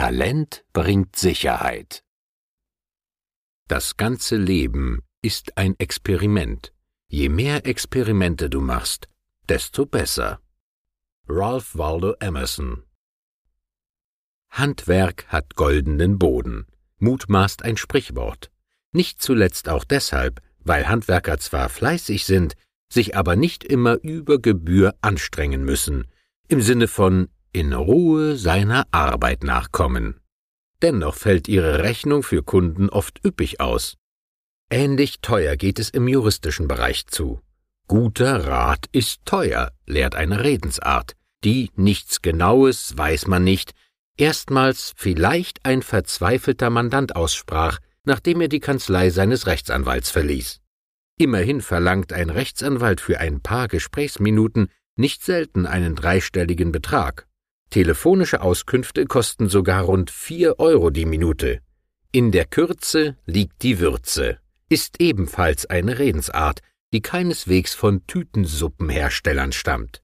Talent bringt Sicherheit. Das ganze Leben ist ein Experiment. Je mehr Experimente du machst, desto besser. Ralph Waldo Emerson Handwerk hat goldenen Boden, mutmaßt ein Sprichwort. Nicht zuletzt auch deshalb, weil Handwerker zwar fleißig sind, sich aber nicht immer über Gebühr anstrengen müssen, im Sinne von in Ruhe seiner Arbeit nachkommen. Dennoch fällt ihre Rechnung für Kunden oft üppig aus. Ähnlich teuer geht es im juristischen Bereich zu. Guter Rat ist teuer, lehrt eine Redensart, die nichts Genaues weiß man nicht, erstmals vielleicht ein verzweifelter Mandant aussprach, nachdem er die Kanzlei seines Rechtsanwalts verließ. Immerhin verlangt ein Rechtsanwalt für ein paar Gesprächsminuten nicht selten einen dreistelligen Betrag. Telefonische Auskünfte kosten sogar rund vier Euro die Minute. In der Kürze liegt die Würze, ist ebenfalls eine Redensart, die keineswegs von Tütensuppenherstellern stammt.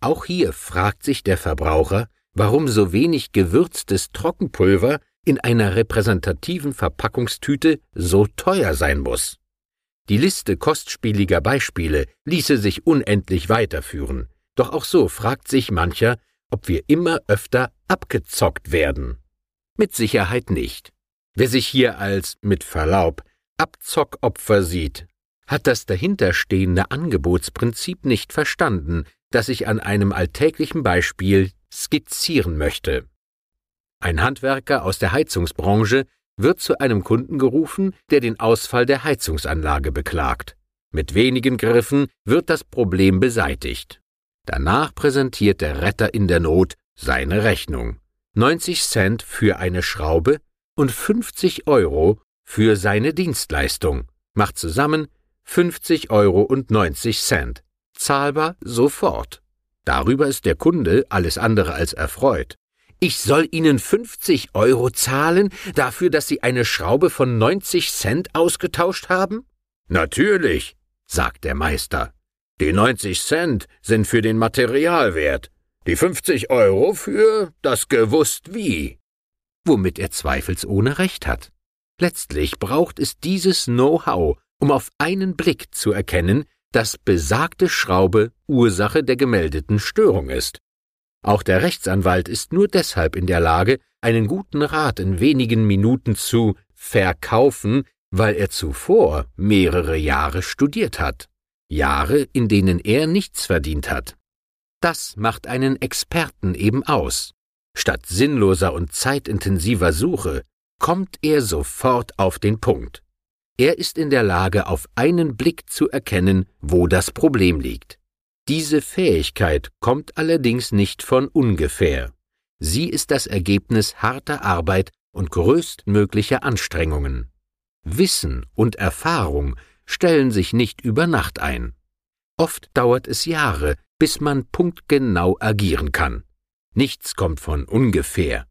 Auch hier fragt sich der Verbraucher, warum so wenig gewürztes Trockenpulver in einer repräsentativen Verpackungstüte so teuer sein muss. Die Liste kostspieliger Beispiele ließe sich unendlich weiterführen, doch auch so fragt sich mancher, ob wir immer öfter abgezockt werden. Mit Sicherheit nicht. Wer sich hier als, mit Verlaub, Abzockopfer sieht, hat das dahinterstehende Angebotsprinzip nicht verstanden, das ich an einem alltäglichen Beispiel skizzieren möchte. Ein Handwerker aus der Heizungsbranche wird zu einem Kunden gerufen, der den Ausfall der Heizungsanlage beklagt. Mit wenigen Griffen wird das Problem beseitigt. Danach präsentiert der Retter in der Not seine Rechnung. 90 Cent für eine Schraube und 50 Euro für seine Dienstleistung. Macht zusammen 50 Euro und 90 Cent. Zahlbar sofort. Darüber ist der Kunde alles andere als erfreut. Ich soll Ihnen 50 Euro zahlen dafür, dass Sie eine Schraube von 90 Cent ausgetauscht haben? Natürlich, sagt der Meister. Die 90 Cent sind für den Materialwert, die 50 Euro für das gewusst wie. Womit er zweifelsohne recht hat. Letztlich braucht es dieses Know-how, um auf einen Blick zu erkennen, dass besagte Schraube Ursache der gemeldeten Störung ist. Auch der Rechtsanwalt ist nur deshalb in der Lage, einen guten Rat in wenigen Minuten zu verkaufen, weil er zuvor mehrere Jahre studiert hat. Jahre, in denen er nichts verdient hat. Das macht einen Experten eben aus. Statt sinnloser und zeitintensiver Suche kommt er sofort auf den Punkt. Er ist in der Lage, auf einen Blick zu erkennen, wo das Problem liegt. Diese Fähigkeit kommt allerdings nicht von ungefähr. Sie ist das Ergebnis harter Arbeit und größtmöglicher Anstrengungen. Wissen und Erfahrung stellen sich nicht über Nacht ein. Oft dauert es Jahre, bis man punktgenau agieren kann. Nichts kommt von ungefähr.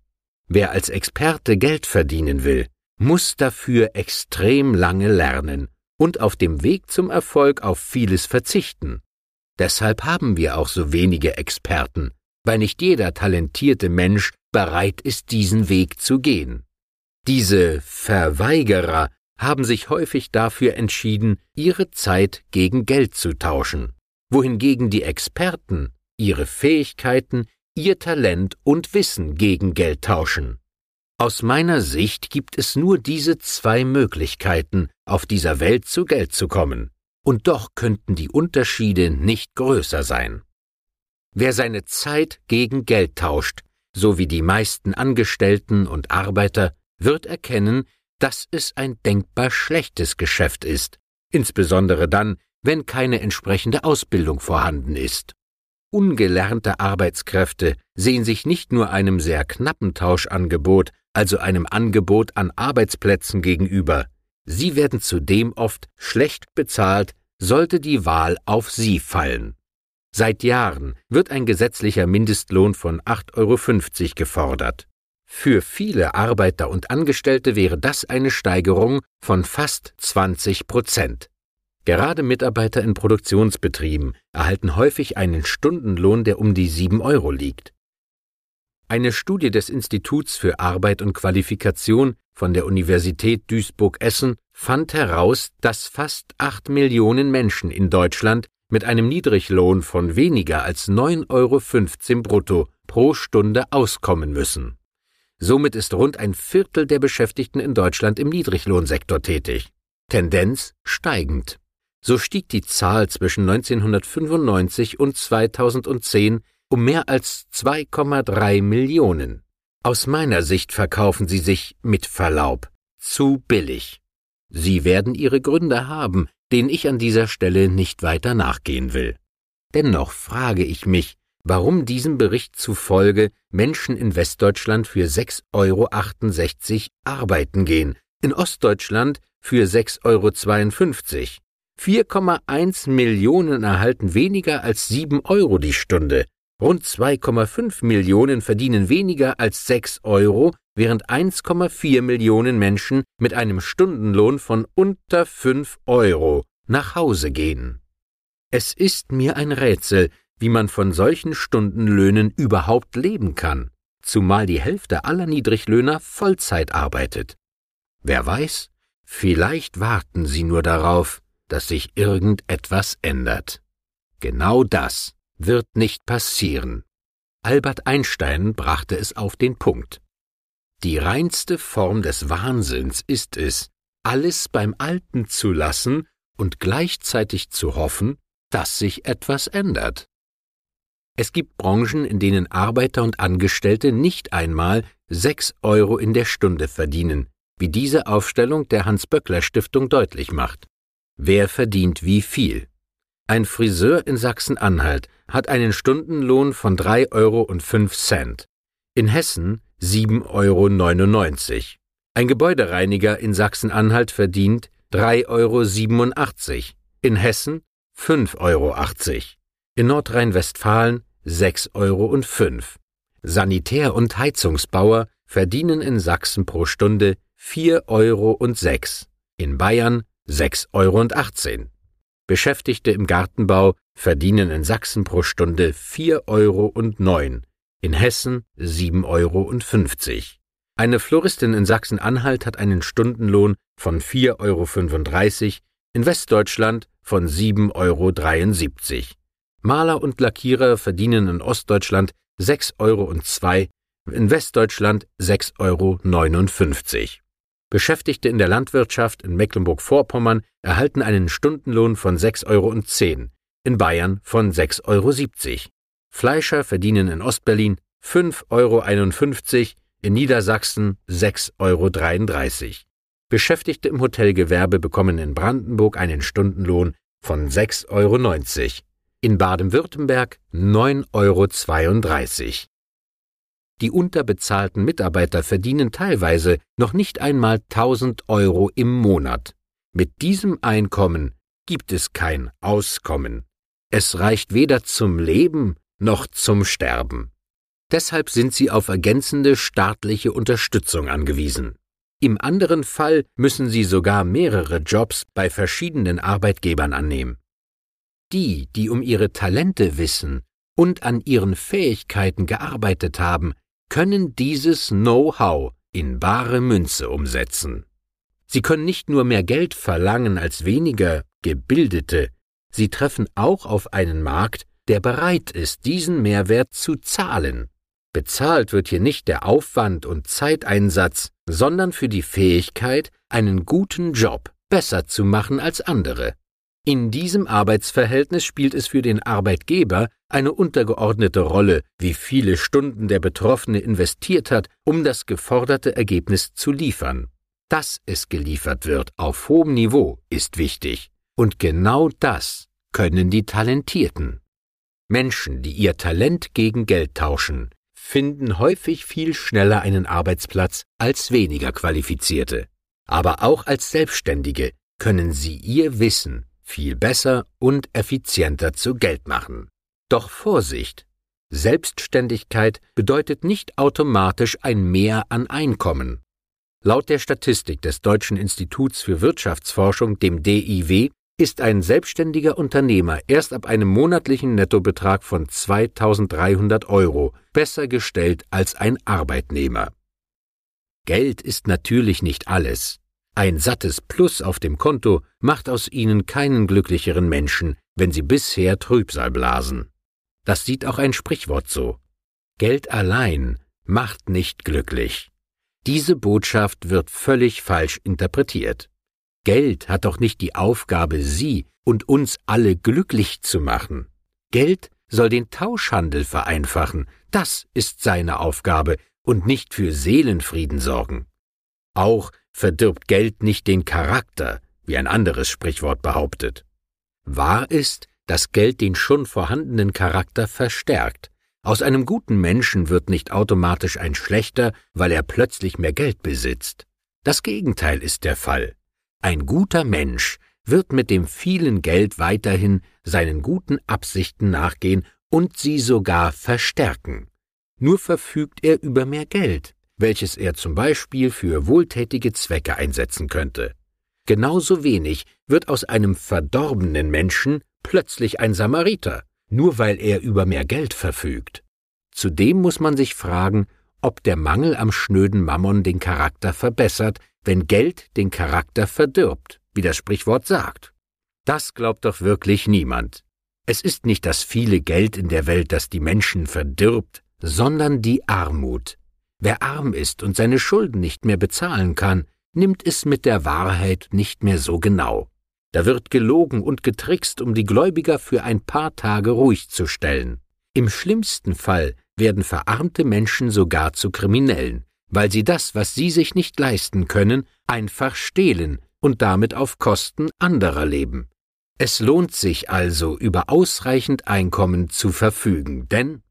Wer als Experte Geld verdienen will, muss dafür extrem lange lernen und auf dem Weg zum Erfolg auf vieles verzichten. Deshalb haben wir auch so wenige Experten, weil nicht jeder talentierte Mensch bereit ist, diesen Weg zu gehen. Diese Verweigerer haben sich häufig dafür entschieden, ihre Zeit gegen Geld zu tauschen, wohingegen die Experten ihre Fähigkeiten, ihr Talent und Wissen gegen Geld tauschen. Aus meiner Sicht gibt es nur diese zwei Möglichkeiten, auf dieser Welt zu Geld zu kommen, und doch könnten die Unterschiede nicht größer sein. Wer seine Zeit gegen Geld tauscht, so wie die meisten Angestellten und Arbeiter, wird erkennen, dass es ein denkbar schlechtes Geschäft ist, insbesondere dann, wenn keine entsprechende Ausbildung vorhanden ist. Ungelernte Arbeitskräfte sehen sich nicht nur einem sehr knappen Tauschangebot, also einem Angebot an Arbeitsplätzen gegenüber, sie werden zudem oft schlecht bezahlt, sollte die Wahl auf sie fallen. Seit Jahren wird ein gesetzlicher Mindestlohn von 8,50 Euro gefordert. Für viele Arbeiter und Angestellte wäre das eine Steigerung von fast 20 Prozent. Gerade Mitarbeiter in Produktionsbetrieben erhalten häufig einen Stundenlohn, der um die 7 Euro liegt. Eine Studie des Instituts für Arbeit und Qualifikation von der Universität Duisburg-Essen fand heraus, dass fast acht Millionen Menschen in Deutschland mit einem Niedriglohn von weniger als 9,15 Euro brutto pro Stunde auskommen müssen. Somit ist rund ein Viertel der Beschäftigten in Deutschland im Niedriglohnsektor tätig. Tendenz steigend. So stieg die Zahl zwischen 1995 und 2010 um mehr als 2,3 Millionen. Aus meiner Sicht verkaufen sie sich, mit Verlaub, zu billig. Sie werden ihre Gründe haben, denen ich an dieser Stelle nicht weiter nachgehen will. Dennoch frage ich mich, warum diesem Bericht zufolge Menschen in Westdeutschland für 6,68 Euro arbeiten gehen, in Ostdeutschland für 6,52 Euro. 4,1 Millionen erhalten weniger als 7 Euro die Stunde, Rund 2,5 Millionen verdienen weniger als 6 Euro, während 1,4 Millionen Menschen mit einem Stundenlohn von unter 5 Euro nach Hause gehen. Es ist mir ein Rätsel, wie man von solchen Stundenlöhnen überhaupt leben kann, zumal die Hälfte aller Niedriglöhner Vollzeit arbeitet. Wer weiß, vielleicht warten sie nur darauf, dass sich irgendetwas ändert. Genau das wird nicht passieren. Albert Einstein brachte es auf den Punkt. Die reinste Form des Wahnsinns ist es, alles beim Alten zu lassen und gleichzeitig zu hoffen, dass sich etwas ändert. Es gibt Branchen, in denen Arbeiter und Angestellte nicht einmal sechs Euro in der Stunde verdienen, wie diese Aufstellung der Hans-Böckler-Stiftung deutlich macht. Wer verdient wie viel? Ein Friseur in Sachsen-Anhalt hat einen Stundenlohn von 3,05 Euro. In Hessen 7,99 Euro. Ein Gebäudereiniger in Sachsen-Anhalt verdient 3,87 Euro. In Hessen 5,80 Euro. In Nordrhein-Westfalen 6,05 Euro. Sanitär- und Heizungsbauer verdienen in Sachsen pro Stunde 4,06 Euro. In Bayern 6,18 Euro. Beschäftigte im Gartenbau verdienen in Sachsen pro Stunde 4,09 Euro, in Hessen 7,50 Euro. Eine Floristin in Sachsen-Anhalt hat einen Stundenlohn von 4,35 Euro, in Westdeutschland von 7,73 Euro. Maler und Lackierer verdienen in Ostdeutschland 6,02 Euro, in Westdeutschland 6,59 Euro. Beschäftigte in der Landwirtschaft in Mecklenburg-Vorpommern erhalten einen Stundenlohn von 6,10 Euro, in Bayern von 6,70 Euro. Fleischer verdienen in Ostberlin 5,51 Euro, in Niedersachsen 6,33 Euro. Beschäftigte im Hotelgewerbe bekommen in Brandenburg einen Stundenlohn von 6,90 Euro, in Baden-Württemberg 9,32 Euro. Die unterbezahlten Mitarbeiter verdienen teilweise noch nicht einmal 1000 Euro im Monat. Mit diesem Einkommen gibt es kein Auskommen. Es reicht weder zum Leben noch zum Sterben. Deshalb sind sie auf ergänzende staatliche Unterstützung angewiesen. Im anderen Fall müssen sie sogar mehrere Jobs bei verschiedenen Arbeitgebern annehmen. Die, die um ihre Talente wissen und an ihren Fähigkeiten gearbeitet haben, können dieses Know-how in bare Münze umsetzen. Sie können nicht nur mehr Geld verlangen als weniger gebildete, sie treffen auch auf einen Markt, der bereit ist, diesen Mehrwert zu zahlen. Bezahlt wird hier nicht der Aufwand und Zeiteinsatz, sondern für die Fähigkeit, einen guten Job besser zu machen als andere. In diesem Arbeitsverhältnis spielt es für den Arbeitgeber eine untergeordnete Rolle, wie viele Stunden der Betroffene investiert hat, um das geforderte Ergebnis zu liefern. Dass es geliefert wird auf hohem Niveau ist wichtig. Und genau das können die Talentierten. Menschen, die ihr Talent gegen Geld tauschen, finden häufig viel schneller einen Arbeitsplatz als weniger qualifizierte. Aber auch als Selbstständige können sie ihr Wissen viel besser und effizienter zu Geld machen. Doch Vorsicht! Selbstständigkeit bedeutet nicht automatisch ein Mehr an Einkommen. Laut der Statistik des Deutschen Instituts für Wirtschaftsforschung, dem DIW, ist ein selbstständiger Unternehmer erst ab einem monatlichen Nettobetrag von 2300 Euro besser gestellt als ein Arbeitnehmer. Geld ist natürlich nicht alles. Ein sattes Plus auf dem Konto macht aus ihnen keinen glücklicheren Menschen, wenn sie bisher Trübsal blasen. Das sieht auch ein Sprichwort so. Geld allein macht nicht glücklich. Diese Botschaft wird völlig falsch interpretiert. Geld hat doch nicht die Aufgabe, Sie und uns alle glücklich zu machen. Geld soll den Tauschhandel vereinfachen, das ist seine Aufgabe, und nicht für Seelenfrieden sorgen. Auch verdirbt Geld nicht den Charakter, wie ein anderes Sprichwort behauptet. Wahr ist, dass Geld den schon vorhandenen Charakter verstärkt. Aus einem guten Menschen wird nicht automatisch ein schlechter, weil er plötzlich mehr Geld besitzt. Das Gegenteil ist der Fall. Ein guter Mensch wird mit dem vielen Geld weiterhin seinen guten Absichten nachgehen und sie sogar verstärken. Nur verfügt er über mehr Geld, welches er zum Beispiel für wohltätige Zwecke einsetzen könnte. Genauso wenig wird aus einem verdorbenen Menschen plötzlich ein Samariter, nur weil er über mehr Geld verfügt. Zudem muss man sich fragen, ob der Mangel am schnöden Mammon den Charakter verbessert, wenn Geld den Charakter verdirbt, wie das Sprichwort sagt. Das glaubt doch wirklich niemand. Es ist nicht das viele Geld in der Welt, das die Menschen verdirbt, sondern die Armut. Wer arm ist und seine Schulden nicht mehr bezahlen kann, nimmt es mit der Wahrheit nicht mehr so genau. Da wird gelogen und getrickst, um die Gläubiger für ein paar Tage ruhig zu stellen. Im schlimmsten Fall werden verarmte Menschen sogar zu Kriminellen, weil sie das, was sie sich nicht leisten können, einfach stehlen und damit auf Kosten anderer leben. Es lohnt sich also, über ausreichend Einkommen zu verfügen, denn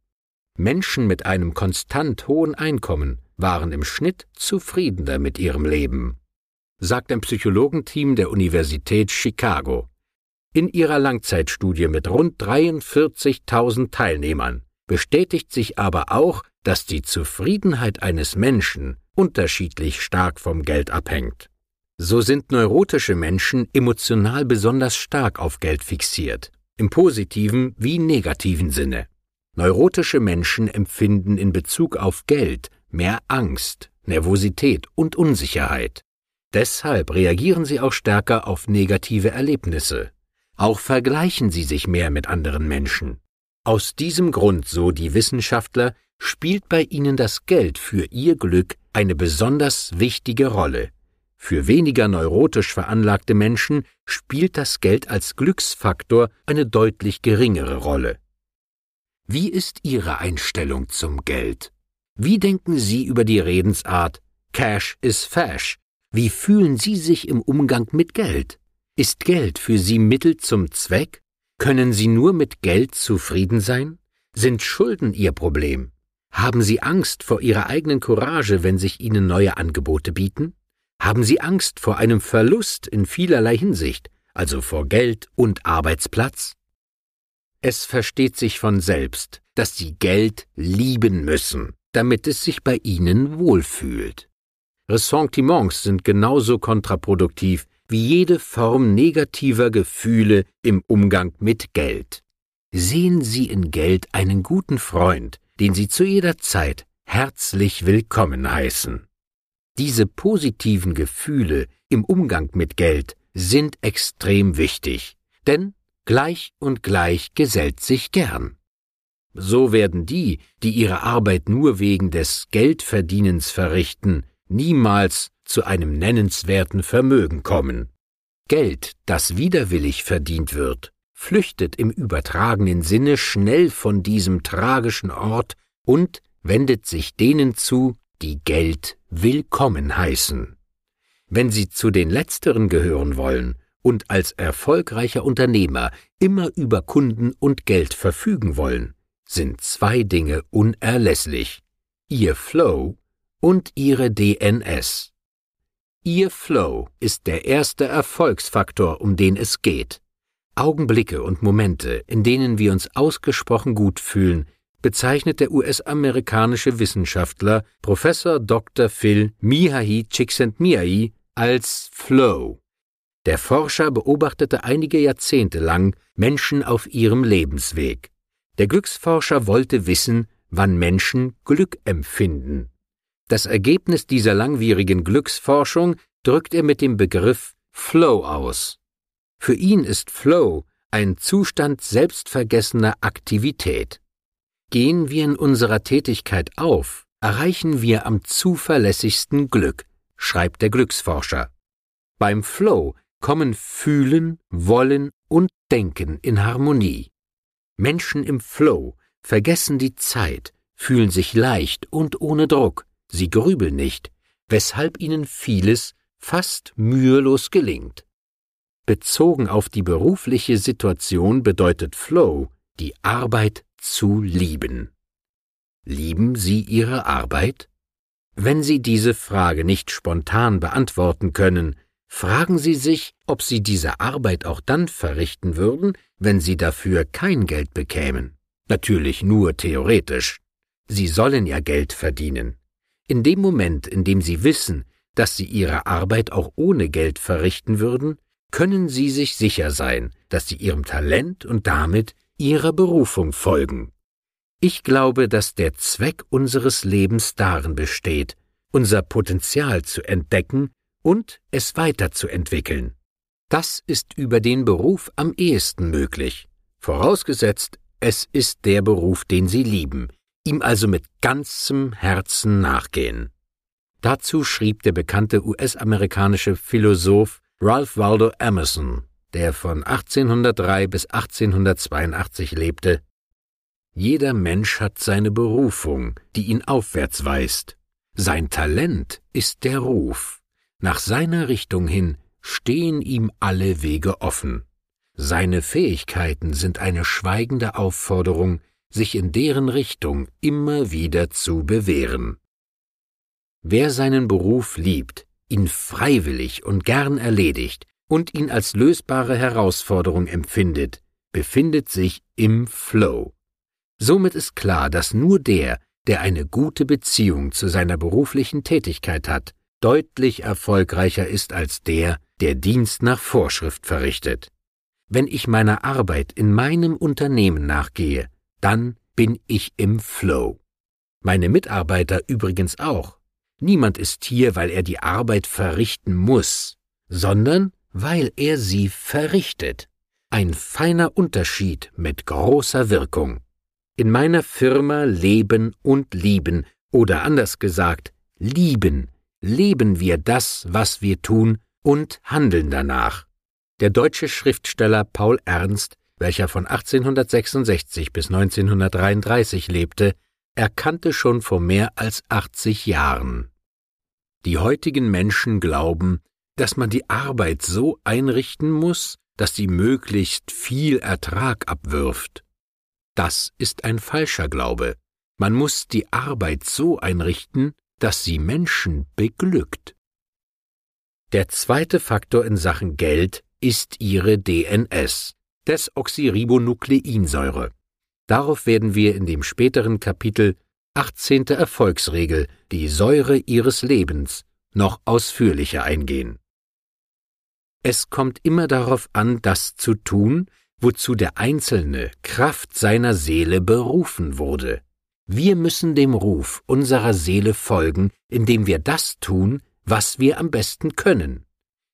Menschen mit einem konstant hohen Einkommen waren im Schnitt zufriedener mit ihrem Leben, sagt ein Psychologenteam der Universität Chicago. In ihrer Langzeitstudie mit rund 43.000 Teilnehmern bestätigt sich aber auch, dass die Zufriedenheit eines Menschen unterschiedlich stark vom Geld abhängt. So sind neurotische Menschen emotional besonders stark auf Geld fixiert, im positiven wie negativen Sinne. Neurotische Menschen empfinden in Bezug auf Geld mehr Angst, Nervosität und Unsicherheit. Deshalb reagieren sie auch stärker auf negative Erlebnisse. Auch vergleichen sie sich mehr mit anderen Menschen. Aus diesem Grund, so die Wissenschaftler, spielt bei ihnen das Geld für ihr Glück eine besonders wichtige Rolle. Für weniger neurotisch veranlagte Menschen spielt das Geld als Glücksfaktor eine deutlich geringere Rolle. Wie ist Ihre Einstellung zum Geld? Wie denken Sie über die Redensart Cash is Fash? Wie fühlen Sie sich im Umgang mit Geld? Ist Geld für Sie Mittel zum Zweck? Können Sie nur mit Geld zufrieden sein? Sind Schulden Ihr Problem? Haben Sie Angst vor Ihrer eigenen Courage, wenn sich Ihnen neue Angebote bieten? Haben Sie Angst vor einem Verlust in vielerlei Hinsicht, also vor Geld und Arbeitsplatz? Es versteht sich von selbst, dass Sie Geld lieben müssen, damit es sich bei Ihnen wohlfühlt. Ressentiments sind genauso kontraproduktiv wie jede Form negativer Gefühle im Umgang mit Geld. Sehen Sie in Geld einen guten Freund, den Sie zu jeder Zeit herzlich willkommen heißen. Diese positiven Gefühle im Umgang mit Geld sind extrem wichtig, denn gleich und gleich gesellt sich gern. So werden die, die ihre Arbeit nur wegen des Geldverdienens verrichten, niemals zu einem nennenswerten Vermögen kommen. Geld, das widerwillig verdient wird, flüchtet im übertragenen Sinne schnell von diesem tragischen Ort und wendet sich denen zu, die Geld willkommen heißen. Wenn Sie zu den Letzteren gehören wollen und als erfolgreicher Unternehmer immer über Kunden und Geld verfügen wollen, sind zwei Dinge unerlässlich Ihr Flow und Ihre DNS. Ihr Flow ist der erste Erfolgsfaktor, um den es geht. Augenblicke und Momente, in denen wir uns ausgesprochen gut fühlen, bezeichnet der US-amerikanische Wissenschaftler Professor Dr. Phil Mihai Csikszentmihalyi als Flow. Der Forscher beobachtete einige Jahrzehnte lang Menschen auf ihrem Lebensweg. Der Glücksforscher wollte wissen, wann Menschen Glück empfinden. Das Ergebnis dieser langwierigen Glücksforschung drückt er mit dem Begriff Flow aus. Für ihn ist Flow ein Zustand selbstvergessener Aktivität. Gehen wir in unserer Tätigkeit auf, erreichen wir am zuverlässigsten Glück, schreibt der Glücksforscher. Beim Flow kommen Fühlen, Wollen und Denken in Harmonie. Menschen im Flow vergessen die Zeit, fühlen sich leicht und ohne Druck, sie grübeln nicht, weshalb ihnen vieles fast mühelos gelingt. Bezogen auf die berufliche Situation bedeutet Flow, die Arbeit zu lieben. Lieben Sie Ihre Arbeit? Wenn Sie diese Frage nicht spontan beantworten können, fragen Sie sich, ob Sie diese Arbeit auch dann verrichten würden, wenn Sie dafür kein Geld bekämen. Natürlich nur theoretisch. Sie sollen ja Geld verdienen. In dem Moment, in dem Sie wissen, dass Sie Ihre Arbeit auch ohne Geld verrichten würden, können Sie sich sicher sein, dass Sie Ihrem Talent und damit Ihrer Berufung folgen. Ich glaube, dass der Zweck unseres Lebens darin besteht, unser Potenzial zu entdecken und es weiterzuentwickeln. Das ist über den Beruf am ehesten möglich, vorausgesetzt, es ist der Beruf, den Sie lieben, ihm also mit ganzem Herzen nachgehen. Dazu schrieb der bekannte US-amerikanische Philosoph Ralph Waldo Emerson, der von 1803 bis 1882 lebte, jeder Mensch hat seine Berufung, die ihn aufwärts weist. Sein Talent ist der Ruf. Nach seiner Richtung hin stehen ihm alle Wege offen. Seine Fähigkeiten sind eine schweigende Aufforderung, sich in deren Richtung immer wieder zu bewähren. Wer seinen Beruf liebt, ihn freiwillig und gern erledigt und ihn als lösbare Herausforderung empfindet, befindet sich im Flow. Somit ist klar, dass nur der, der eine gute Beziehung zu seiner beruflichen Tätigkeit hat, deutlich erfolgreicher ist als der, der Dienst nach Vorschrift verrichtet. Wenn ich meiner Arbeit in meinem Unternehmen nachgehe, dann bin ich im Flow. Meine Mitarbeiter übrigens auch. Niemand ist hier, weil er die Arbeit verrichten muss, sondern weil er sie verrichtet. Ein feiner Unterschied mit großer Wirkung. In meiner Firma leben und lieben, oder anders gesagt, lieben, leben wir das, was wir tun und handeln danach. Der deutsche Schriftsteller Paul Ernst, welcher von 1866 bis 1933 lebte, erkannte schon vor mehr als 80 Jahren. Die heutigen Menschen glauben, dass man die Arbeit so einrichten muss, dass sie möglichst viel Ertrag abwirft. Das ist ein falscher Glaube. Man muss die Arbeit so einrichten, dass sie Menschen beglückt. Der zweite Faktor in Sachen Geld ist ihre DNS, Desoxyribonukleinsäure. Darauf werden wir in dem späteren Kapitel 18. Erfolgsregel, die Säure ihres Lebens, noch ausführlicher eingehen. Es kommt immer darauf an, das zu tun, wozu der Einzelne Kraft seiner Seele berufen wurde. Wir müssen dem Ruf unserer Seele folgen, indem wir das tun, was wir am besten können.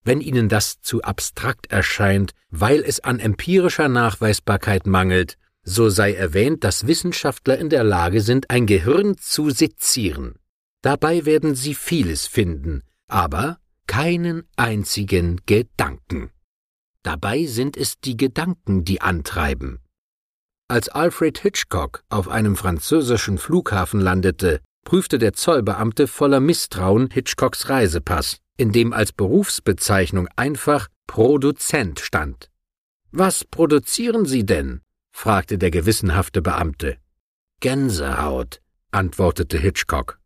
Wenn Ihnen das zu abstrakt erscheint, weil es an empirischer Nachweisbarkeit mangelt, so sei erwähnt, dass Wissenschaftler in der Lage sind, ein Gehirn zu sezieren. Dabei werden Sie vieles finden, aber keinen einzigen Gedanken. Dabei sind es die Gedanken, die antreiben. Als Alfred Hitchcock auf einem französischen Flughafen landete, prüfte der Zollbeamte voller Misstrauen Hitchcocks Reisepass, in dem als Berufsbezeichnung einfach Produzent stand. Was produzieren Sie denn? fragte der gewissenhafte Beamte. Gänsehaut, antwortete Hitchcock.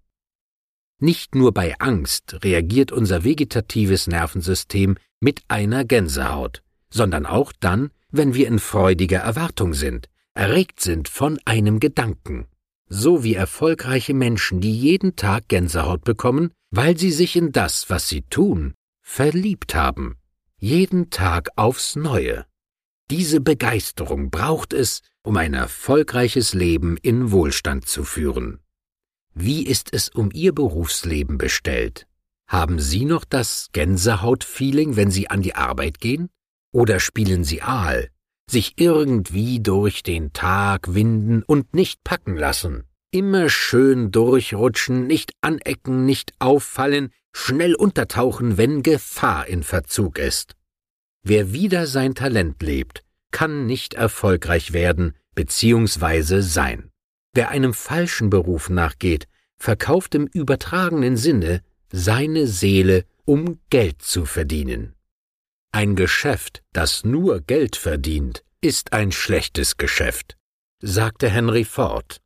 Nicht nur bei Angst reagiert unser vegetatives Nervensystem mit einer Gänsehaut, sondern auch dann, wenn wir in freudiger Erwartung sind, erregt sind von einem Gedanken. So wie erfolgreiche Menschen, die jeden Tag Gänsehaut bekommen, weil sie sich in das, was sie tun, verliebt haben. jeden Tag aufs neue. Diese Begeisterung braucht es, um ein erfolgreiches Leben in Wohlstand zu führen. Wie ist es um Ihr Berufsleben bestellt? Haben Sie noch das Gänsehaut-Feeling, wenn Sie an die Arbeit gehen? Oder spielen Sie Aal, sich irgendwie durch den Tag winden und nicht packen lassen? Immer schön durchrutschen, nicht anecken, nicht auffallen, schnell untertauchen, wenn Gefahr in Verzug ist. Wer wieder sein Talent lebt, kann nicht erfolgreich werden bzw. sein. Wer einem falschen Beruf nachgeht, verkauft im übertragenen Sinne seine Seele, um Geld zu verdienen. Ein Geschäft, das nur Geld verdient, ist ein schlechtes Geschäft, sagte Henry Ford.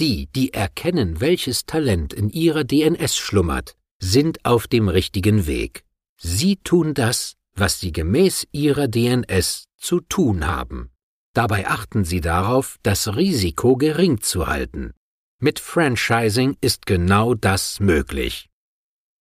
Die, die erkennen, welches Talent in ihrer DNS schlummert, sind auf dem richtigen Weg. Sie tun das, was sie gemäß ihrer DNS zu tun haben. Dabei achten sie darauf, das Risiko gering zu halten. Mit Franchising ist genau das möglich.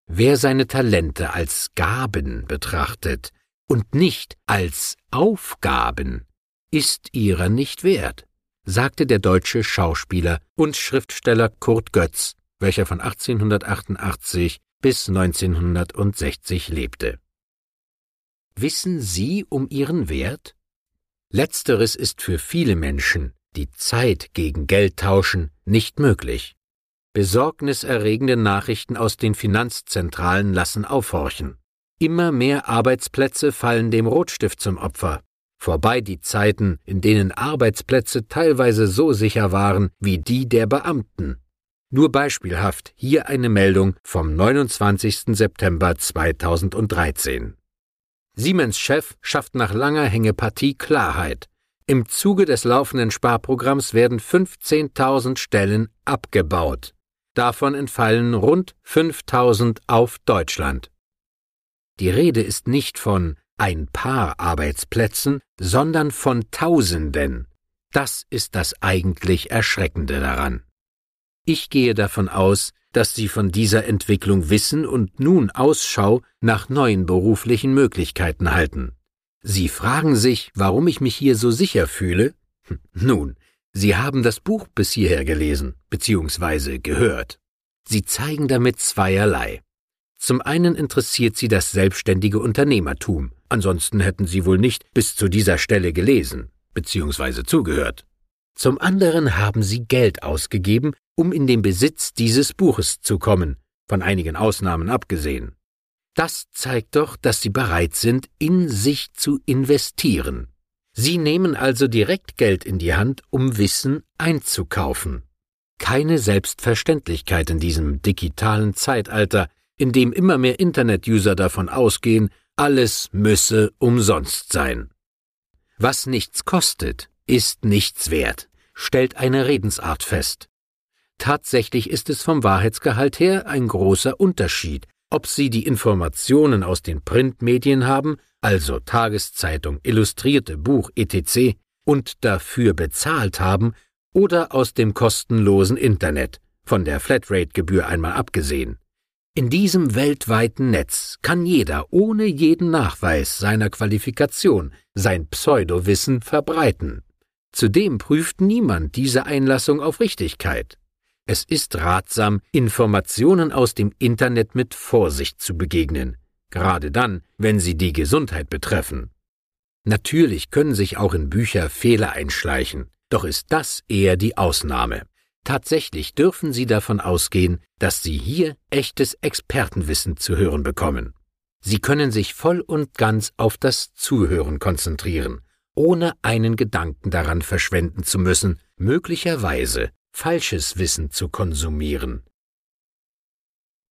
Wer seine Talente als Gaben betrachtet und nicht als Aufgaben, ist ihrer nicht wert, sagte der deutsche Schauspieler und Schriftsteller Kurt Götz, welcher von 1888 bis 1960 lebte. Wissen Sie um Ihren Wert? Letzteres ist für viele Menschen, die Zeit gegen Geld tauschen, nicht möglich. Besorgniserregende Nachrichten aus den Finanzzentralen lassen aufhorchen. Immer mehr Arbeitsplätze fallen dem Rotstift zum Opfer. Vorbei die Zeiten, in denen Arbeitsplätze teilweise so sicher waren wie die der Beamten. Nur beispielhaft hier eine Meldung vom 29. September 2013. Siemens Chef schafft nach langer Hängepartie Klarheit. Im Zuge des laufenden Sparprogramms werden 15.000 Stellen abgebaut. Davon entfallen rund 5000 auf Deutschland. Die Rede ist nicht von ein paar Arbeitsplätzen, sondern von Tausenden. Das ist das eigentlich Erschreckende daran. Ich gehe davon aus, dass Sie von dieser Entwicklung wissen und nun Ausschau nach neuen beruflichen Möglichkeiten halten. Sie fragen sich, warum ich mich hier so sicher fühle? Hm, nun, Sie haben das Buch bis hierher gelesen bzw. gehört. Sie zeigen damit zweierlei. Zum einen interessiert Sie das selbstständige Unternehmertum, ansonsten hätten Sie wohl nicht bis zu dieser Stelle gelesen bzw. zugehört. Zum anderen haben Sie Geld ausgegeben, um in den Besitz dieses Buches zu kommen, von einigen Ausnahmen abgesehen. Das zeigt doch, dass Sie bereit sind, in sich zu investieren. Sie nehmen also direkt Geld in die Hand, um Wissen einzukaufen. Keine Selbstverständlichkeit in diesem digitalen Zeitalter, in dem immer mehr Internet-User davon ausgehen, alles müsse umsonst sein. Was nichts kostet, ist nichts wert, stellt eine Redensart fest. Tatsächlich ist es vom Wahrheitsgehalt her ein großer Unterschied, ob Sie die Informationen aus den Printmedien haben, also Tageszeitung, Illustrierte, Buch etc., und dafür bezahlt haben, oder aus dem kostenlosen Internet, von der Flatrate-Gebühr einmal abgesehen. In diesem weltweiten Netz kann jeder ohne jeden Nachweis seiner Qualifikation sein Pseudowissen verbreiten. Zudem prüft niemand diese Einlassung auf Richtigkeit. Es ist ratsam, Informationen aus dem Internet mit Vorsicht zu begegnen, gerade dann, wenn sie die Gesundheit betreffen. Natürlich können sich auch in Bücher Fehler einschleichen, doch ist das eher die Ausnahme. Tatsächlich dürfen Sie davon ausgehen, dass Sie hier echtes Expertenwissen zu hören bekommen. Sie können sich voll und ganz auf das Zuhören konzentrieren, ohne einen Gedanken daran verschwenden zu müssen, möglicherweise falsches Wissen zu konsumieren.